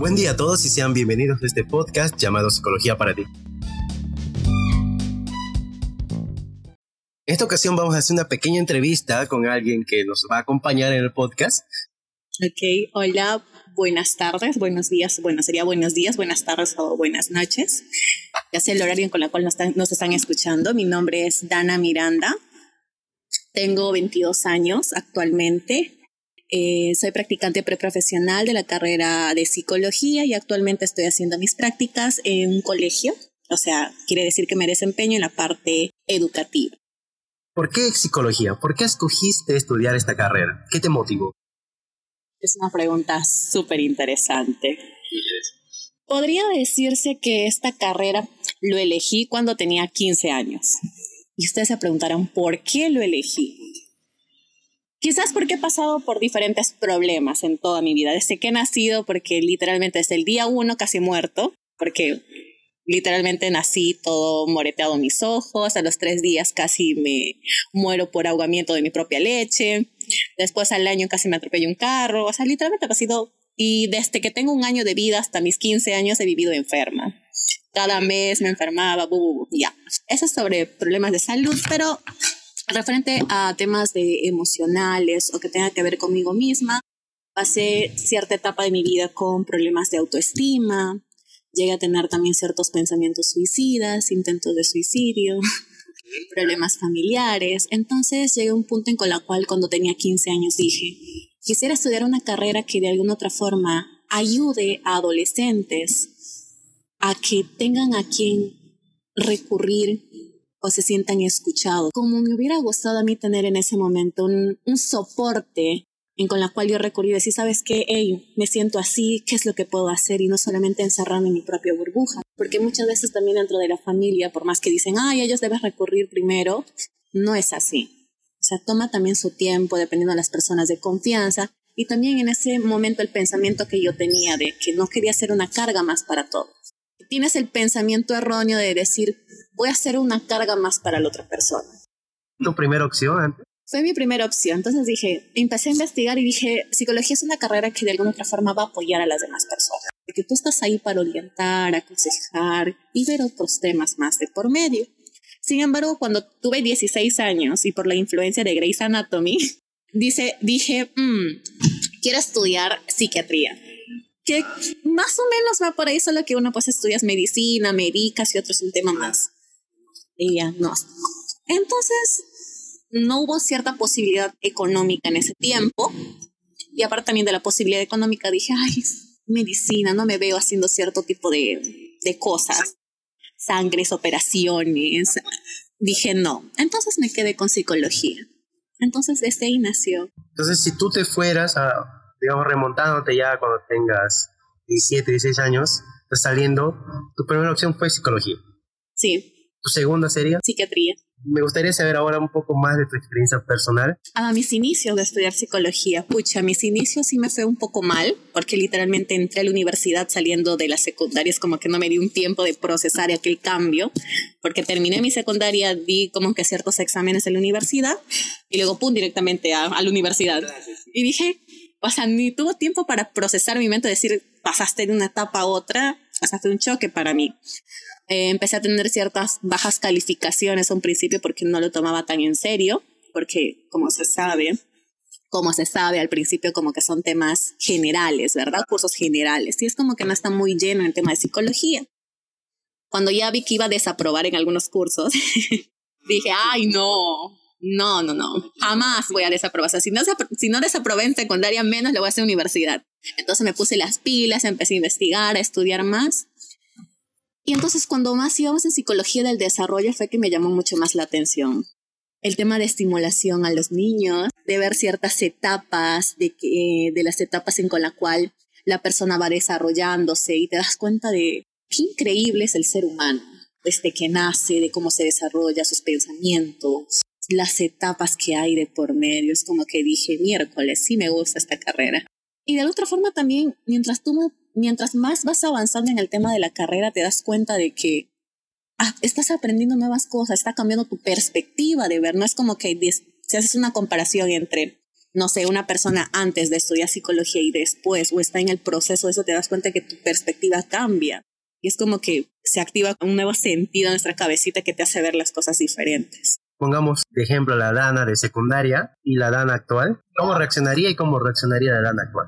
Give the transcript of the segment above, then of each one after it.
Buen día a todos y sean bienvenidos a este podcast llamado Psicología para ti. En esta ocasión vamos a hacer una pequeña entrevista con alguien que nos va a acompañar en el podcast. Ok, hola, buenas tardes, buenos días, bueno, sería buenos días, buenas tardes o buenas noches. Ya sé el horario con el cual nos están, nos están escuchando. Mi nombre es Dana Miranda. Tengo 22 años actualmente. Eh, soy practicante preprofesional de la carrera de psicología y actualmente estoy haciendo mis prácticas en un colegio. O sea, quiere decir que me desempeño en la parte educativa. ¿Por qué psicología? ¿Por qué escogiste estudiar esta carrera? ¿Qué te motivó? Es una pregunta súper interesante. Podría decirse que esta carrera lo elegí cuando tenía 15 años. Y ustedes se preguntarán, ¿por qué lo elegí? Quizás porque he pasado por diferentes problemas en toda mi vida, desde que he nacido, porque literalmente desde el día uno casi muerto, porque literalmente nací todo moreteado en mis ojos, a los tres días casi me muero por ahogamiento de mi propia leche, después al año casi me atropelló un carro, o sea, literalmente ha sido, y desde que tengo un año de vida hasta mis 15 años he vivido enferma. Cada mes me enfermaba, ya. Eso es sobre problemas de salud, pero referente a temas de emocionales o que tenga que ver conmigo misma, pasé cierta etapa de mi vida con problemas de autoestima, llegué a tener también ciertos pensamientos suicidas, intentos de suicidio, problemas familiares. Entonces llegué a un punto en con la cual cuando tenía 15 años dije, quisiera estudiar una carrera que de alguna otra forma ayude a adolescentes a que tengan a quien recurrir o se sientan escuchados. Como me hubiera gustado a mí tener en ese momento un, un soporte con la cual yo recurrí y decir, ¿sabes qué? Hey, me siento así, ¿qué es lo que puedo hacer? Y no solamente encerrarme en mi propia burbuja. Porque muchas veces también dentro de la familia, por más que dicen, ay, ellos deben recurrir primero, no es así. O sea, toma también su tiempo dependiendo de las personas de confianza. Y también en ese momento el pensamiento que yo tenía de que no quería ser una carga más para todos. Tienes el pensamiento erróneo de decir, voy a ser una carga más para la otra persona. ¿Tu primera opción? Fue mi primera opción. Entonces dije, empecé a investigar y dije, psicología es una carrera que de alguna otra forma va a apoyar a las demás personas. Porque tú estás ahí para orientar, aconsejar y ver otros temas más de por medio. Sin embargo, cuando tuve 16 años y por la influencia de Grey's Anatomy, dice, dije, mmm, quiero estudiar psiquiatría. Que más o menos va por ahí, solo que uno pues estudias medicina, medicas y otro es un tema más no. Entonces, no hubo cierta posibilidad económica en ese tiempo. Y aparte también de la posibilidad económica, dije, ay, medicina, no me veo haciendo cierto tipo de, de cosas. Sangres, operaciones. Dije, no. Entonces me quedé con psicología. Entonces desde ahí nació. Entonces, si tú te fueras, a, digamos, remontándote ya cuando tengas 17, 16 años, saliendo, tu primera opción fue psicología. Sí. ¿Tu segunda sería? Psiquiatría. Me gustaría saber ahora un poco más de tu experiencia personal. A mis inicios de estudiar psicología, pucha, mis inicios sí me fue un poco mal, porque literalmente entré a la universidad saliendo de la secundaria, es como que no me di un tiempo de procesar aquel cambio, porque terminé mi secundaria, di como que ciertos exámenes en la universidad, y luego pum, directamente a, a la universidad. Y dije, o sea, ni tuvo tiempo para procesar mi mente, decir, pasaste de una etapa a otra, pasaste un choque para mí. Eh, empecé a tener ciertas bajas calificaciones a un principio porque no lo tomaba tan en serio, porque como se sabe, como se sabe al principio como que son temas generales, ¿verdad? Cursos generales. Y es como que no está muy lleno el tema de psicología. Cuando ya vi que iba a desaprobar en algunos cursos, dije, ay, no, no, no, no, jamás voy a desaprobar. O sea, si no, si no desaprobé en secundaria, menos le voy a hacer universidad. Entonces me puse las pilas, empecé a investigar, a estudiar más y entonces cuando más íbamos en psicología del desarrollo fue que me llamó mucho más la atención. El tema de estimulación a los niños, de ver ciertas etapas, de, que, de las etapas en con la cual la persona va desarrollándose y te das cuenta de qué increíble es el ser humano, desde que nace, de cómo se desarrolla sus pensamientos, las etapas que hay de por medio. Es como que dije, miércoles, sí me gusta esta carrera. Y de otra forma también, mientras tú mientras más vas avanzando en el tema de la carrera, te das cuenta de que ah, estás aprendiendo nuevas cosas, está cambiando tu perspectiva de ver. No es como que si haces una comparación entre no sé, una persona antes de estudiar psicología y después, o está en el proceso de eso, te das cuenta que tu perspectiva cambia. Y es como que se activa un nuevo sentido en nuestra cabecita que te hace ver las cosas diferentes. Pongamos de ejemplo la Dana de secundaria y la Dana actual. ¿Cómo reaccionaría y cómo reaccionaría la Dana actual?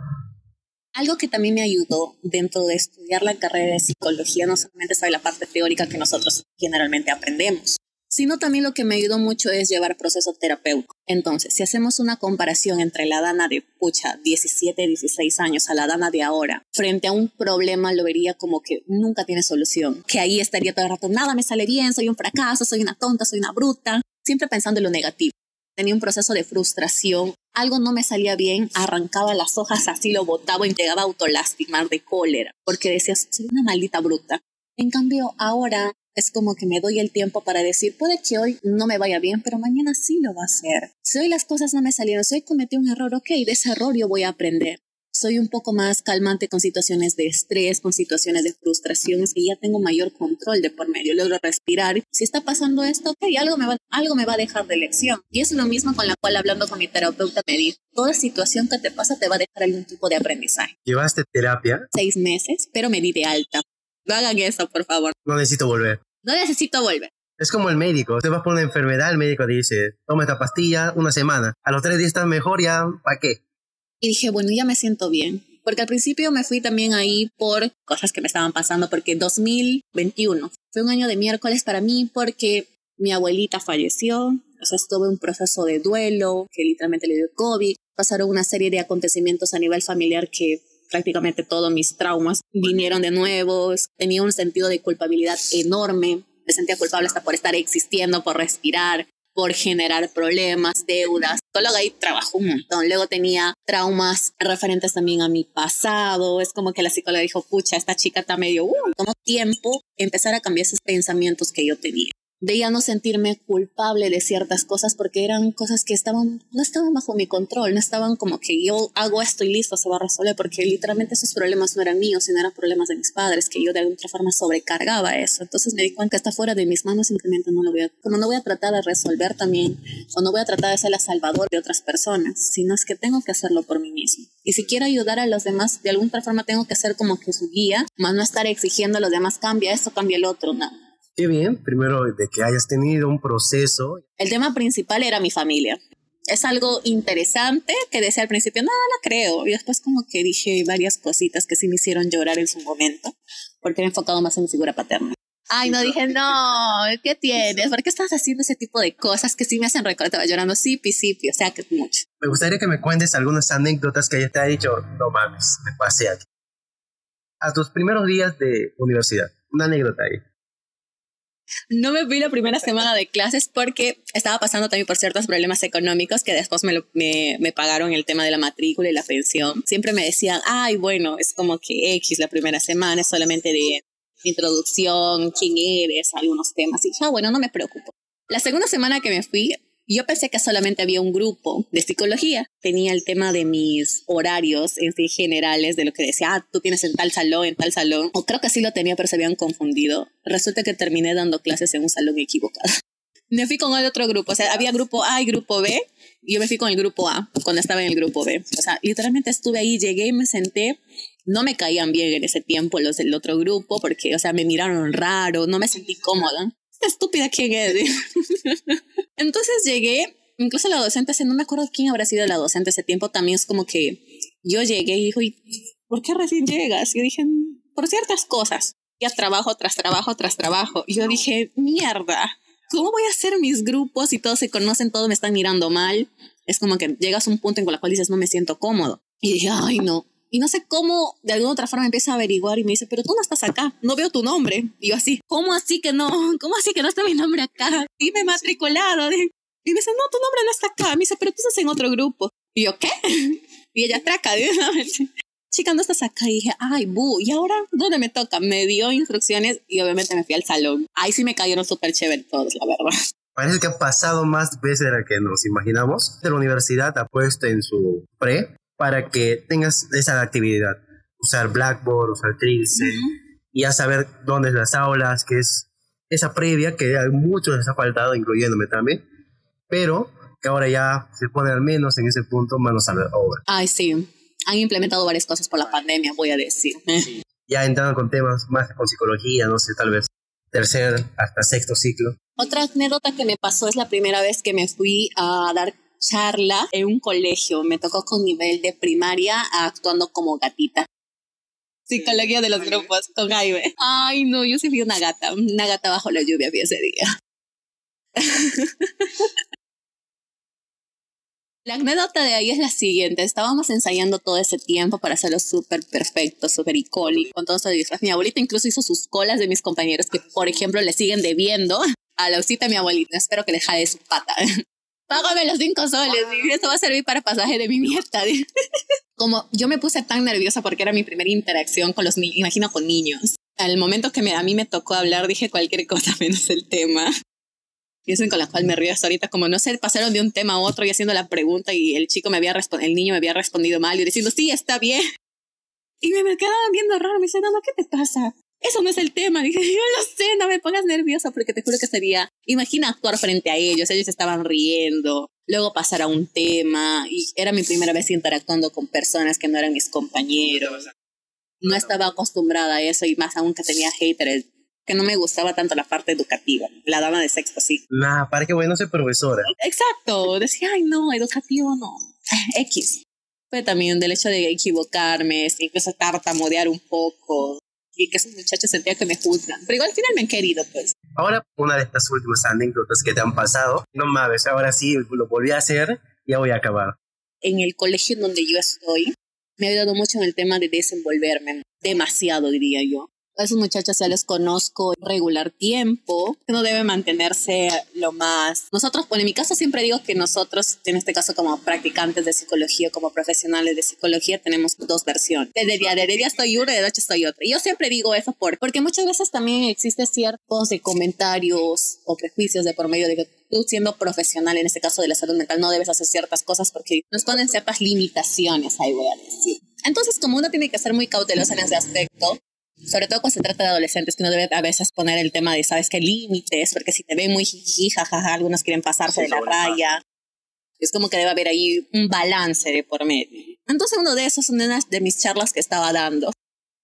Algo que también me ayudó dentro de estudiar la carrera de psicología no solamente sabe la parte teórica que nosotros generalmente aprendemos, sino también lo que me ayudó mucho es llevar proceso terapéutico. Entonces, si hacemos una comparación entre la Dana de pucha 17, 16 años a la Dana de ahora, frente a un problema lo vería como que nunca tiene solución, que ahí estaría todo el rato, nada me sale bien, soy un fracaso, soy una tonta, soy una bruta, siempre pensando en lo negativo. Tenía un proceso de frustración, algo no me salía bien, arrancaba las hojas así, lo botaba y llegaba a autolastimar de cólera, porque decías, soy una maldita bruta. En cambio, ahora es como que me doy el tiempo para decir, puede que hoy no me vaya bien, pero mañana sí lo va a hacer. Si hoy las cosas no me salieron, si hoy cometí un error, ok, de ese error yo voy a aprender. Soy un poco más calmante con situaciones de estrés, con situaciones de frustración, y ya tengo mayor control de por medio, logro respirar. Si está pasando esto, ok, algo me va, algo me va a dejar de lección. Y es lo mismo con la cual hablando con mi terapeuta me dijo, toda situación que te pasa te va a dejar algún tipo de aprendizaje. ¿Llevaste terapia? Seis meses, pero me di de alta. No hagan eso, por favor. No necesito volver. No necesito volver. Es como el médico. Te vas por una enfermedad, el médico dice, toma esta pastilla una semana. A los tres días estás mejor, ya, ¿para qué? Y dije, bueno, ya me siento bien. Porque al principio me fui también ahí por cosas que me estaban pasando, porque 2021 fue un año de miércoles para mí porque mi abuelita falleció, o sea, estuve un proceso de duelo, que literalmente le dio COVID, pasaron una serie de acontecimientos a nivel familiar que prácticamente todos mis traumas vinieron de nuevo, tenía un sentido de culpabilidad enorme, me sentía culpable hasta por estar existiendo, por respirar, por generar problemas, deudas. Solo ahí trabajó un montón. Luego tenía traumas referentes también a mi pasado. Es como que la psicóloga dijo, pucha, esta chica está medio, uh, tomó tiempo empezar a cambiar esos pensamientos que yo tenía de ya no sentirme culpable de ciertas cosas porque eran cosas que estaban, no estaban bajo mi control, no estaban como que yo hago esto y listo, se va a resolver, porque literalmente esos problemas no eran míos, sino eran problemas de mis padres, que yo de alguna forma sobrecargaba eso. Entonces me di cuenta que está fuera de mis manos, simplemente no lo voy a, como no voy a tratar de resolver también, o no voy a tratar de ser la salvador de otras personas, sino es que tengo que hacerlo por mí mismo. Y si quiero ayudar a los demás, de alguna forma tengo que ser como que su guía, más no estar exigiendo a los demás, cambia esto, cambia el otro, no Qué bien, primero de que hayas tenido un proceso. El tema principal era mi familia. Es algo interesante que decía al principio, no, no creo. Y después como que dije varias cositas que sí me hicieron llorar en su momento, porque he enfocado más en mi figura paterna. Ay, no dije, no, ¿qué tienes? ¿Por qué estás haciendo ese tipo de cosas que sí me hacen recordar? Estaba llorando, sí, sí, o sea, que mucho. Me gustaría que me cuentes algunas anécdotas que ella te ha dicho, no mames, me pasé aquí. A tus primeros días de universidad, una anécdota ahí. No me fui la primera semana de clases porque estaba pasando también por ciertos problemas económicos que después me, me, me, pagaron el tema de la matrícula y la pensión. Siempre me decían, ay, bueno, es como que X la primera semana, es solamente de introducción, quién eres, algunos temas. Y ya, ah, bueno, no me preocupo. La segunda semana que me fui, yo pensé que solamente había un grupo de psicología. Tenía el tema de mis horarios en sí generales, de lo que decía, ah, tú tienes en tal salón, en tal salón. O creo que sí lo tenía, pero se habían confundido. Resulta que terminé dando clases en un salón equivocado. Me fui con el otro grupo, o sea, había grupo A y grupo B, y yo me fui con el grupo A cuando estaba en el grupo B. O sea, literalmente estuve ahí, llegué y me senté. No me caían bien en ese tiempo los del otro grupo porque, o sea, me miraron raro, no me sentí cómoda estúpida quién es. Entonces llegué, incluso la docente, no me acuerdo quién habrá sido la docente ese tiempo, también es como que yo llegué y dijo, ¿por qué recién llegas? Y dije, por ciertas cosas. Ya trabajo tras trabajo tras trabajo. Y yo dije, mierda, ¿cómo voy a hacer mis grupos y todos se conocen, todos me están mirando mal? Es como que llegas a un punto en el cual dices, no me siento cómodo. Y dije, ay, no, y no sé cómo, de alguna otra forma empieza a averiguar y me dice, pero tú no estás acá, no veo tu nombre. Y yo así, ¿cómo así que no? ¿Cómo así que no está mi nombre acá? Y me matriculado. Y me dice, no, tu nombre no está acá. Me dice, pero tú estás en otro grupo. Y yo, ¿qué? Y ella traca, chica, no estás acá. Y dije, ay, bu, ¿y ahora dónde me toca? Me dio instrucciones y obviamente me fui al salón. Ahí sí me cayeron súper chévere todos, la verdad. Parece que ha pasado más veces de lo que nos imaginamos. De la universidad ha puesto en su pre para que tengas esa actividad. Usar Blackboard, usar Trilce, y ya saber dónde es las aulas, que es esa previa que a muchos les ha faltado, incluyéndome también, pero que ahora ya se pone al menos en ese punto manos a la obra. Ay, sí. Han implementado varias cosas por la pandemia, voy a decir. Ya entrando con temas más con psicología, no sé, tal vez tercer hasta sexto ciclo. Otra anécdota que me pasó es la primera vez que me fui a dar charla en un colegio. Me tocó con nivel de primaria actuando como gatita. Psicología de los grupos con Jaime. Ay, no, yo sí vi una gata, una gata bajo la lluvia vi ese día. La anécdota de ahí es la siguiente. Estábamos ensayando todo ese tiempo para hacerlo súper perfecto, súper icónico, con todo su disfraz. Mi abuelita incluso hizo sus colas de mis compañeros que, por ejemplo, le siguen debiendo a la usita mi abuelita. Espero que le jade su pata. Págame los cinco soles y esto va a servir para pasaje de mi nieta. Como yo me puse tan nerviosa porque era mi primera interacción con los niños, imagino con niños. Al momento que me, a mí me tocó hablar, dije cualquier cosa menos el tema. Y eso con la cual me río hasta ahorita, como no sé, pasaron de un tema a otro y haciendo la pregunta y el chico me había respondido, el niño me había respondido mal y diciendo, sí, está bien. Y me, me quedaban viendo raro, me dice, no, no, ¿qué te pasa? Eso no es el tema. Dije, yo lo sé, no me pongas nerviosa porque te juro que sería, imagina actuar frente a ellos, ellos estaban riendo, luego pasar a un tema y era mi primera vez interactuando con personas que no eran mis compañeros. No estaba acostumbrada a eso y más aún que tenía haters que no me gustaba tanto la parte educativa, la dama de sexto, sí. Nah, para que bueno ser profesora. Exacto, decía, ay no, educativo no, X. Fue también del hecho de equivocarme, incluso tartamudear un poco, y que esos muchachos sentían que me juzgan, pero igual al final me han querido, pues. Ahora, una de estas últimas anécdotas que te han pasado, no mames, ahora sí lo volví a hacer, ya voy a acabar. En el colegio en donde yo estoy, me ha ayudado mucho en el tema de desenvolverme, demasiado diría yo. A esos muchachos ya les conozco regular tiempo, que no debe mantenerse lo más. Nosotros, bueno, en mi caso siempre digo que nosotros, en este caso como practicantes de psicología, como profesionales de psicología, tenemos dos versiones. De día, de día estoy una, de noche estoy otra. Y yo siempre digo eso por, porque muchas veces también existe ciertos de comentarios o prejuicios de por medio de que tú siendo profesional, en este caso de la salud mental, no debes hacer ciertas cosas porque nos ponen ciertas limitaciones, ahí voy a decir. Entonces, como uno tiene que ser muy cauteloso en ese aspecto, sobre todo cuando se trata de adolescentes, que uno debe a veces poner el tema de, ¿sabes qué? Límites, porque si te ven muy jiji, jajaja, algunos quieren pasarse de la raya. Es como que debe haber ahí un balance de por medio. Entonces, uno de esos son una de mis charlas que estaba dando.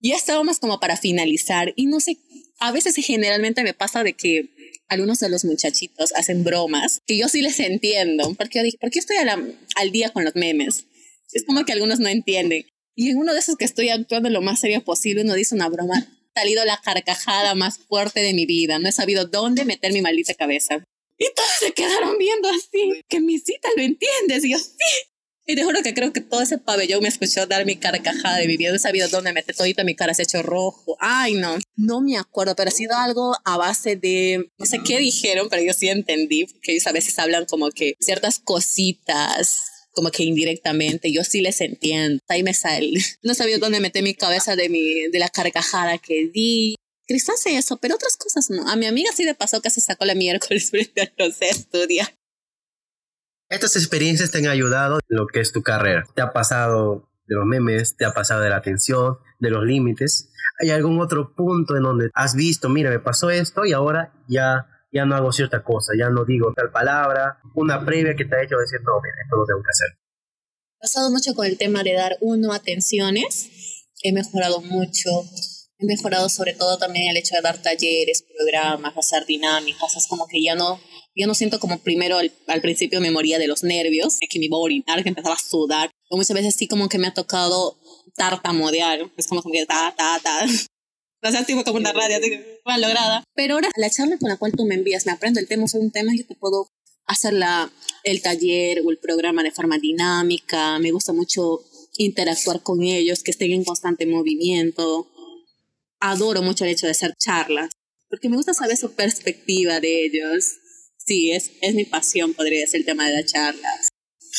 Ya estábamos como para finalizar y no sé, a veces generalmente me pasa de que algunos de los muchachitos hacen bromas que yo sí les entiendo, porque yo dije, ¿por qué estoy al día con los memes? Es como que algunos no entienden. Y en uno de esos que estoy actuando lo más serio posible, uno dice una broma, salido la carcajada más fuerte de mi vida. No he sabido dónde meter mi maldita cabeza. Y todos se quedaron viendo así, que mi cita lo entiendes. Y yo, sí. Y te juro que creo que todo ese pabellón me escuchó dar mi carcajada de mi vida. No he sabido dónde meter todita mi cara se ha hecho rojo. Ay, no. No me acuerdo, pero ha sido algo a base de, no sé qué dijeron, pero yo sí entendí, porque ellos a veces hablan como que ciertas cositas como que indirectamente, yo sí les entiendo. Ahí me sale. No sabía dónde meter mi cabeza de, mi, de la carcajada que di. Cristo hace eso, pero otras cosas no. A mi amiga sí le pasó que se sacó la miércoles frente a los estudia. Estas experiencias te han ayudado en lo que es tu carrera. ¿Te ha pasado de los memes? ¿Te ha pasado de la atención? ¿De los límites? ¿Hay algún otro punto en donde has visto, mira, me pasó esto y ahora ya ya no hago cierta cosa, ya no digo tal palabra, una previa que te ha hecho decir, no, mira, esto lo tengo que hacer. He pasado mucho con el tema de dar uno atenciones, he mejorado mucho, he mejorado sobre todo también el hecho de dar talleres, programas, hacer dinámicas, es como que ya no, yo no siento como primero al, principio me moría de los nervios, que me iba a orinar, que empezaba a sudar, o muchas veces sí como que me ha tocado tartamudear, es como que ta, ta, ta, no sea, tipo como una radio, mal lograda. Pero ahora, la charla con la cual tú me envías, me aprendo el tema sobre un tema, yo te puedo hacer la, el taller o el programa de forma dinámica. Me gusta mucho interactuar con ellos, que estén en constante movimiento. Adoro mucho el hecho de hacer charlas, porque me gusta saber su perspectiva de ellos. Sí, es, es mi pasión, podría ser el tema de las charlas.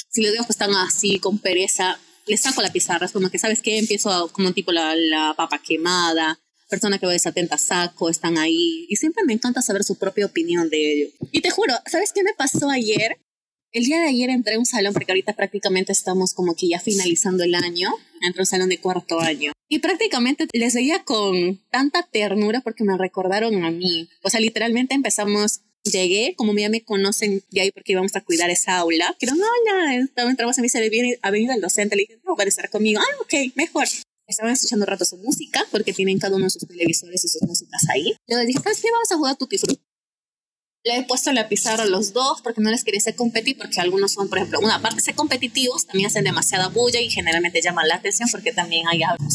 Si les digo que están así, con pereza, les saco la pizarra, es como que, ¿sabes qué? Empiezo como tipo la, la papa quemada, persona que va desatenta saco, están ahí. Y siempre me encanta saber su propia opinión de ello. Y te juro, ¿sabes qué me pasó ayer? El día de ayer entré a un salón, porque ahorita prácticamente estamos como que ya finalizando el año, entré a un salón de cuarto año. Y prácticamente les veía con tanta ternura porque me recordaron a mí. O sea, literalmente empezamos Llegué, como ya me conocen de ahí porque íbamos a cuidar esa aula, no, hola, estaba entramos a se le ha venido el docente, le dije, no, va a estar conmigo, ah, ok, mejor. Estaban escuchando un rato su música, porque tienen cada uno de sus televisores y sus músicas ahí. Les dije, ¿sabes qué? Vamos a jugar Tutti Frutti. Le he puesto la pizarra a los dos porque no les quería hacer competir, porque algunos son, por ejemplo, una parte de competitivos, también hacen demasiada bulla y generalmente llaman la atención porque también hay algo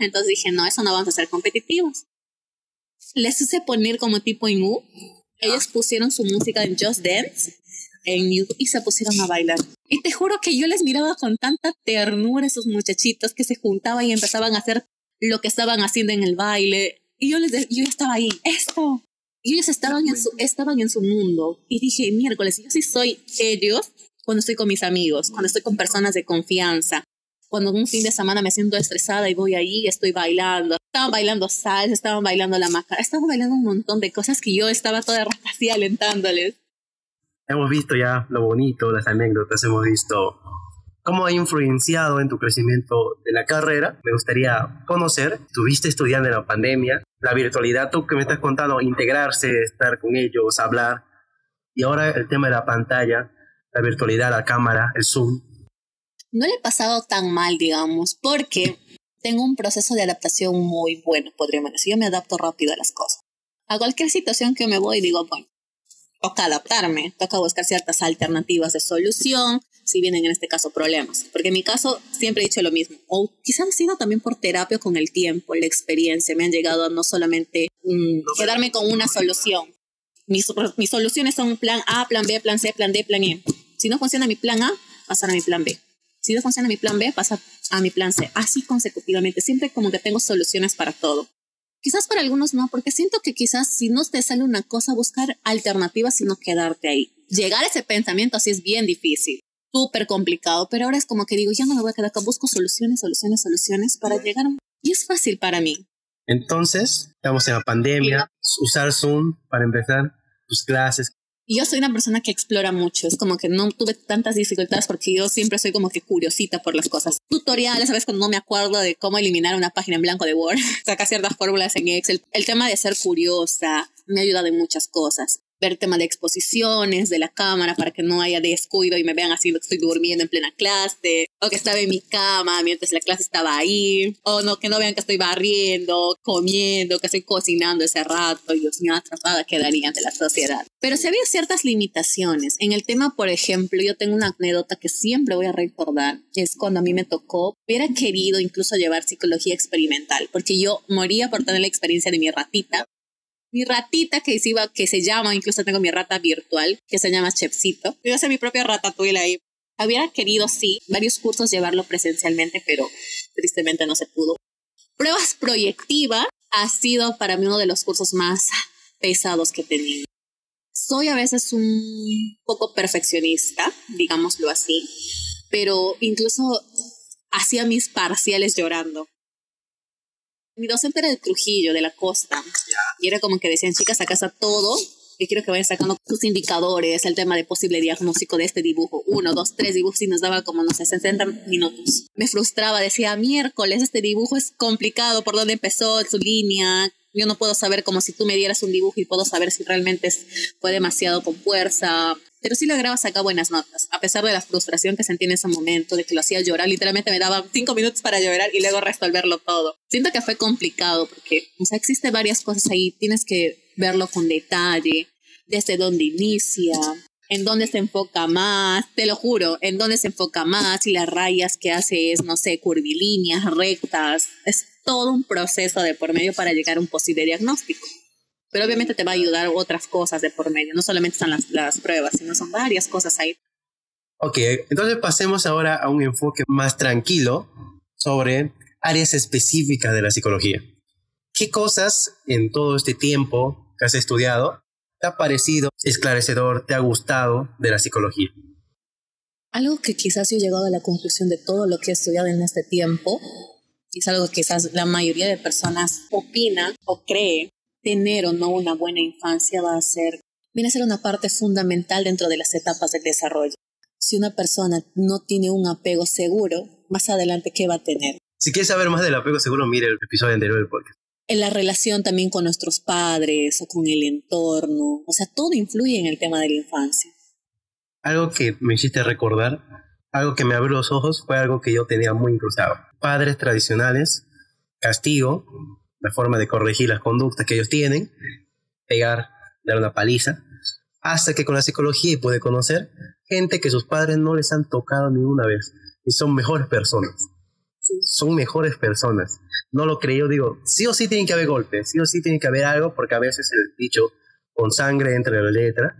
Entonces dije, no, eso no vamos a ser competitivos. Les hice poner como tipo en U. Ellos pusieron su música en Just Dance en YouTube y se pusieron a bailar. Y te juro que yo les miraba con tanta ternura a esos muchachitos que se juntaban y empezaban a hacer lo que estaban haciendo en el baile. Y yo les yo estaba ahí, esto. Y ellos estaban en, su, estaban en su mundo. Y dije, miércoles, yo sí soy ellos cuando estoy con mis amigos, cuando estoy con personas de confianza, cuando un fin de semana me siento estresada y voy ahí, estoy bailando. Estaban bailando salsa, estaban bailando la maca, estaban bailando un montón de cosas que yo estaba toda así alentándoles hemos visto ya lo bonito, las anécdotas, hemos visto cómo ha influenciado en tu crecimiento de la carrera. Me gustaría conocer, estuviste estudiando en la pandemia, la virtualidad, tú que me estás contando, integrarse, estar con ellos, hablar, y ahora el tema de la pantalla, la virtualidad, la cámara, el Zoom. No le he pasado tan mal, digamos, porque tengo un proceso de adaptación muy bueno, podríamos decir. Yo me adapto rápido a las cosas. A cualquier situación que me voy, digo, bueno, toca adaptarme, toca buscar ciertas alternativas de solución, si vienen en este caso problemas. Porque en mi caso siempre he dicho lo mismo, o quizás ha sido también por terapia con el tiempo, la experiencia, me han llegado a no solamente mm, quedarme con una solución. Mis, mis soluciones son plan A, plan B, plan C, plan D, plan E. Si no funciona mi plan A, pasar a mi plan B. Si no funciona mi plan B, pasa a mi plan C. Así consecutivamente. Siempre como que tengo soluciones para todo. Quizás para algunos no, porque siento que quizás si no te sale una cosa, buscar alternativas y no quedarte ahí. Llegar a ese pensamiento así es bien difícil, súper complicado, pero ahora es como que digo, ya no me voy a quedar acá, busco soluciones, soluciones, soluciones para llegar a... Y es fácil para mí. Entonces, estamos en la pandemia, usar Zoom para empezar tus clases, yo soy una persona que explora mucho, es como que no tuve tantas dificultades porque yo siempre soy como que curiosita por las cosas. Tutoriales, ¿sabes? Cuando no me acuerdo de cómo eliminar una página en blanco de Word, saca ciertas fórmulas en Excel. El tema de ser curiosa me ayuda de muchas cosas ver tema de exposiciones de la cámara para que no haya descuido y me vean haciendo que estoy durmiendo en plena clase, o que estaba en mi cama mientras la clase estaba ahí, o no, que no vean que estoy barriendo, comiendo, que estoy cocinando ese rato, y Dios mío, atrapada quedaría ante la sociedad. Pero si había ciertas limitaciones. En el tema, por ejemplo, yo tengo una anécdota que siempre voy a recordar, es cuando a mí me tocó, hubiera querido incluso llevar psicología experimental, porque yo moría por tener la experiencia de mi ratita, mi ratita que se, iba, que se llama, incluso tengo mi rata virtual, que se llama Chepsito. Yo a mi propia ratatouille ahí. Hubiera querido, sí, varios cursos llevarlo presencialmente, pero tristemente no se pudo. Pruebas proyectiva ha sido para mí uno de los cursos más pesados que he tenido. Soy a veces un poco perfeccionista, digámoslo así, pero incluso hacía mis parciales llorando mi docente era de Trujillo, de la costa. Y era como que decían, chicas, acá está todo. Y quiero que vayan sacando sus indicadores, el tema de posible diagnóstico de este dibujo. Uno, dos, tres dibujos y nos daba como, no sé, 60 minutos. Me frustraba, decía, miércoles, este dibujo es complicado, ¿por dónde empezó? Su línea, yo no puedo saber como si tú me dieras un dibujo y puedo saber si realmente fue demasiado con fuerza. Pero sí lograba sacar buenas notas, a pesar de la frustración que sentí en ese momento, de que lo hacía llorar. Literalmente me daba cinco minutos para llorar y luego resolverlo todo. Siento que fue complicado porque, o sea, existen varias cosas ahí. Tienes que verlo con detalle, desde dónde inicia, en dónde se enfoca más, te lo juro, en dónde se enfoca más y las rayas que hace es, no sé, curvilíneas, rectas. Es todo un proceso de por medio para llegar a un posible diagnóstico. Pero obviamente te va a ayudar otras cosas de por medio, no solamente son las, las pruebas, sino son varias cosas ahí. Ok, entonces pasemos ahora a un enfoque más tranquilo sobre áreas específicas de la psicología. ¿Qué cosas en todo este tiempo que has estudiado te ha parecido esclarecedor, te ha gustado de la psicología? Algo que quizás yo he llegado a la conclusión de todo lo que he estudiado en este tiempo es algo que quizás la mayoría de personas opina o cree, tener o no una buena infancia va a ser, viene a ser una parte fundamental dentro de las etapas del desarrollo. Si una persona no tiene un apego seguro, más adelante, ¿qué va a tener? Si quieres saber más del apego seguro, mire el episodio anterior del podcast. en la relación también con nuestros padres o con el entorno. O sea, todo influye en el tema de la infancia. Algo que me hiciste recordar, algo que me abrió los ojos, fue algo que yo tenía muy incrustado. Padres tradicionales, castigo, la forma de corregir las conductas que ellos tienen, pegar, dar una paliza, hasta que con la psicología pude conocer gente que sus padres no les han tocado ni una vez y son mejores personas. Son mejores personas no lo creo, digo, sí o sí tiene que haber golpes, sí o sí tiene que haber algo, porque a veces el dicho con sangre entre la letra,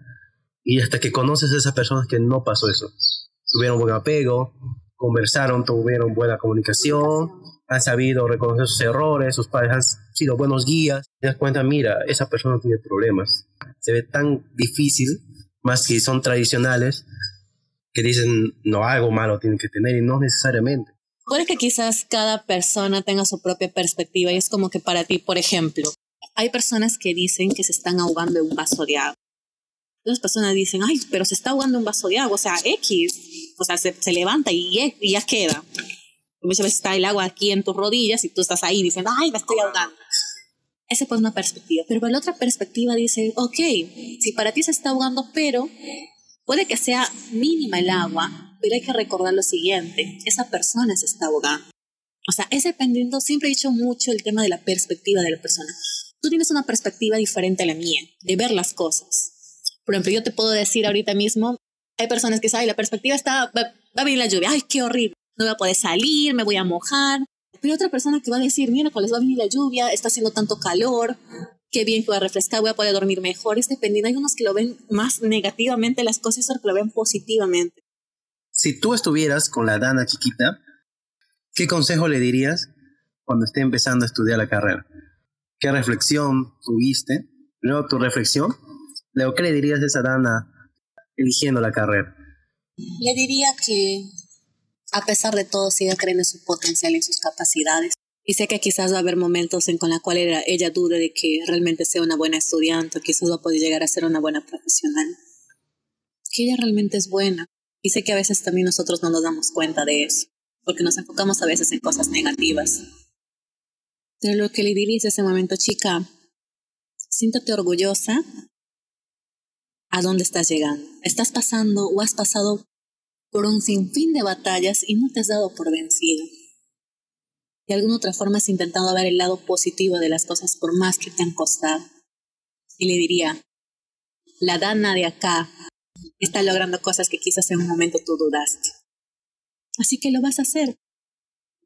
y hasta que conoces a esas personas que no pasó eso. Tuvieron buen apego, conversaron, tuvieron buena comunicación, han sabido reconocer sus errores, sus padres han sido buenos guías, te das cuenta, mira, esa persona tiene problemas. Se ve tan difícil, más que son tradicionales, que dicen, no, algo malo tiene que tener y no necesariamente. Puede que quizás cada persona tenga su propia perspectiva y es como que para ti, por ejemplo, hay personas que dicen que se están ahogando en un vaso de agua. Otras personas dicen, ay, pero se está ahogando en un vaso de agua, o sea, X, o sea, se, levanta y, ya queda. Muchas veces está el agua aquí en tus rodillas y tú estás ahí diciendo, ay, me estoy ahogando. Esa es una perspectiva. Pero la otra perspectiva dice, ok, si para ti se está ahogando, pero puede que sea mínima el agua, pero hay que recordar lo siguiente, esa persona se está ahogando. O sea, es dependiendo, siempre he dicho mucho el tema de la perspectiva de la persona. Tú tienes una perspectiva diferente a la mía, de ver las cosas. Por ejemplo, yo te puedo decir ahorita mismo, hay personas que saben, la perspectiva está, va, a venir la lluvia, ay, qué horrible, no voy a poder salir, me voy a mojar. Pero otra persona que va a decir, mira, les va a venir la lluvia, está haciendo tanto calor, qué bien que voy a refrescar, voy a poder dormir mejor. Es dependiendo, hay unos que lo ven más negativamente las cosas otros que lo ven positivamente. Si tú estuvieras con la Dana chiquita, ¿qué consejo le dirías cuando esté empezando a estudiar la carrera? ¿Qué reflexión tuviste? Luego tu reflexión. Luego, ¿qué le dirías a esa Dana eligiendo la carrera? Le diría que a pesar de todo siga creyendo en su potencial y en sus capacidades. Y sé que quizás va a haber momentos en con la cual ella dude de que realmente sea una buena estudiante o quizás va a poder llegar a ser una buena profesional. Que ella realmente es buena y sé que a veces también nosotros no nos damos cuenta de eso, porque nos enfocamos a veces en cosas negativas. Pero lo que le diría ese momento, chica, siéntate orgullosa a dónde estás llegando. Estás pasando o has pasado por un sinfín de batallas y no te has dado por vencido. De alguna otra forma has intentado ver el lado positivo de las cosas por más que te han costado. Y le diría, la Dana de acá está logrando cosas que quizás en un momento tú dudaste. Así que lo vas a hacer.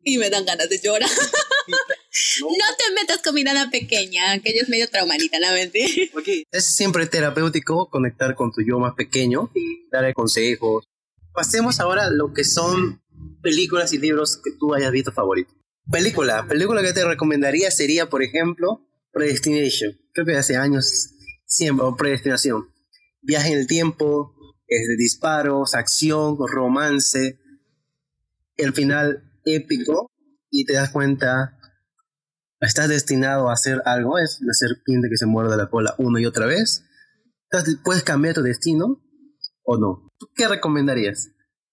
Y me dan ganas de llorar. no. te metas con mi nana pequeña, que ella es medio traumadita, la mente. Es siempre terapéutico conectar con tu yo más pequeño, darle consejos. Pasemos ahora a lo que son películas y libros que tú hayas visto favorito. Película, película que te recomendaría sería, por ejemplo, Predestination. Creo que hace años siempre, o Predestinación viaje en el tiempo, es de disparos, acción, romance, el final épico y te das cuenta, estás destinado a hacer algo, es la serpiente que se muerde la cola una y otra vez. Entonces, ¿puedes cambiar tu destino o no? ¿Qué recomendarías?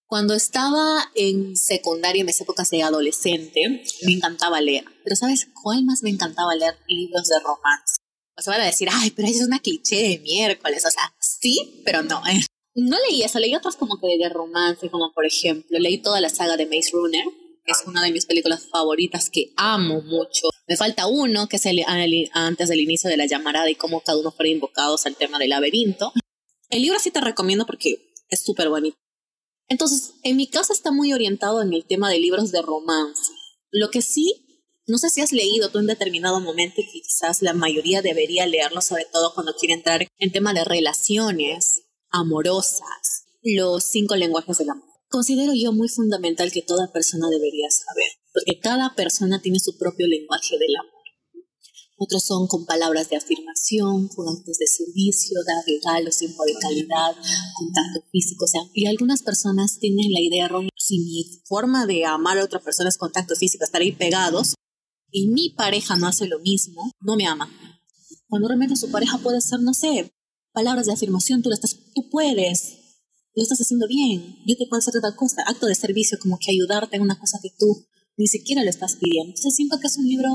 Cuando estaba en secundaria, en mis épocas de adolescente, me encantaba leer. Pero ¿sabes cuál más me encantaba leer? Libros de romance. O sea, van a decir, ay, pero eso es una cliché de miércoles. O sea, sí, pero no. No leí eso, leí otros como que de romance, como por ejemplo, leí toda la saga de Maze Runner, que es una de mis películas favoritas que amo mucho. Me falta uno, que es el, antes del inicio de la llamarada y cómo cada uno fue invocados al tema del laberinto. El libro sí te recomiendo porque es súper bonito. Entonces, en mi casa está muy orientado en el tema de libros de romance. Lo que sí no sé si has leído tú en determinado momento y quizás la mayoría debería leerlo, sobre todo cuando quiere entrar en tema de relaciones amorosas, los cinco lenguajes del amor. Considero yo muy fundamental que toda persona debería saber, porque cada persona tiene su propio lenguaje del amor. Otros son con palabras de afirmación, con actos de servicio, dar regalos, tiempo de calidad, contacto físico. O sea, y algunas personas tienen la idea errónea, si mi forma de amar a otra persona es contacto físico, estar ahí pegados, y mi pareja no hace lo mismo, no me ama. Cuando realmente su pareja puede ser, no sé, palabras de afirmación, tú, estás, tú puedes, lo estás haciendo bien, yo te puedo hacer otra cosa, acto de servicio, como que ayudarte en una cosa que tú ni siquiera le estás pidiendo. Entonces siento que es un libro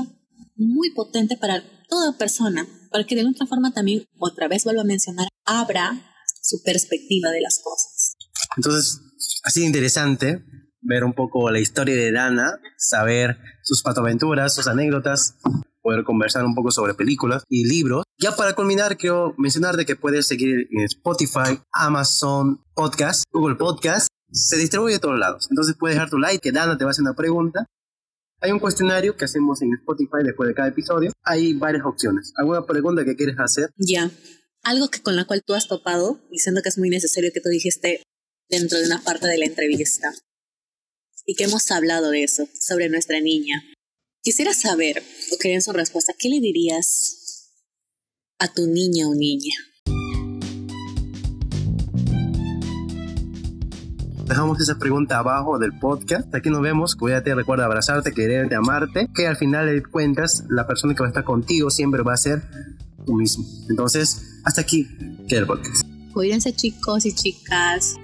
muy potente para toda persona, para que de otra forma también, otra vez vuelvo a mencionar, abra su perspectiva de las cosas. Entonces, ha sido interesante ver un poco la historia de Dana, saber sus patoaventuras, sus anécdotas, poder conversar un poco sobre películas y libros. Ya para culminar, quiero mencionar de que puedes seguir en Spotify, Amazon Podcast, Google Podcast, se distribuye a todos lados. Entonces puedes dejar tu like, que Dana te va a hacer una pregunta. Hay un cuestionario que hacemos en Spotify después de cada episodio. Hay varias opciones. ¿Alguna pregunta que quieres hacer? Ya. Algo que con la cual tú has topado, diciendo que es muy necesario que tú dijiste dentro de una parte de la entrevista y que hemos hablado de eso, sobre nuestra niña. Quisiera saber, o quería su respuesta, ¿qué le dirías a tu niña o niña? Dejamos esa pregunta abajo del podcast. Aquí nos vemos. Cuídate, recuerda abrazarte, quererte, amarte. Que al final de cuentas, la persona que va a estar contigo siempre va a ser tú mismo. Entonces, hasta aquí queda el podcast. Cuídense chicos y chicas.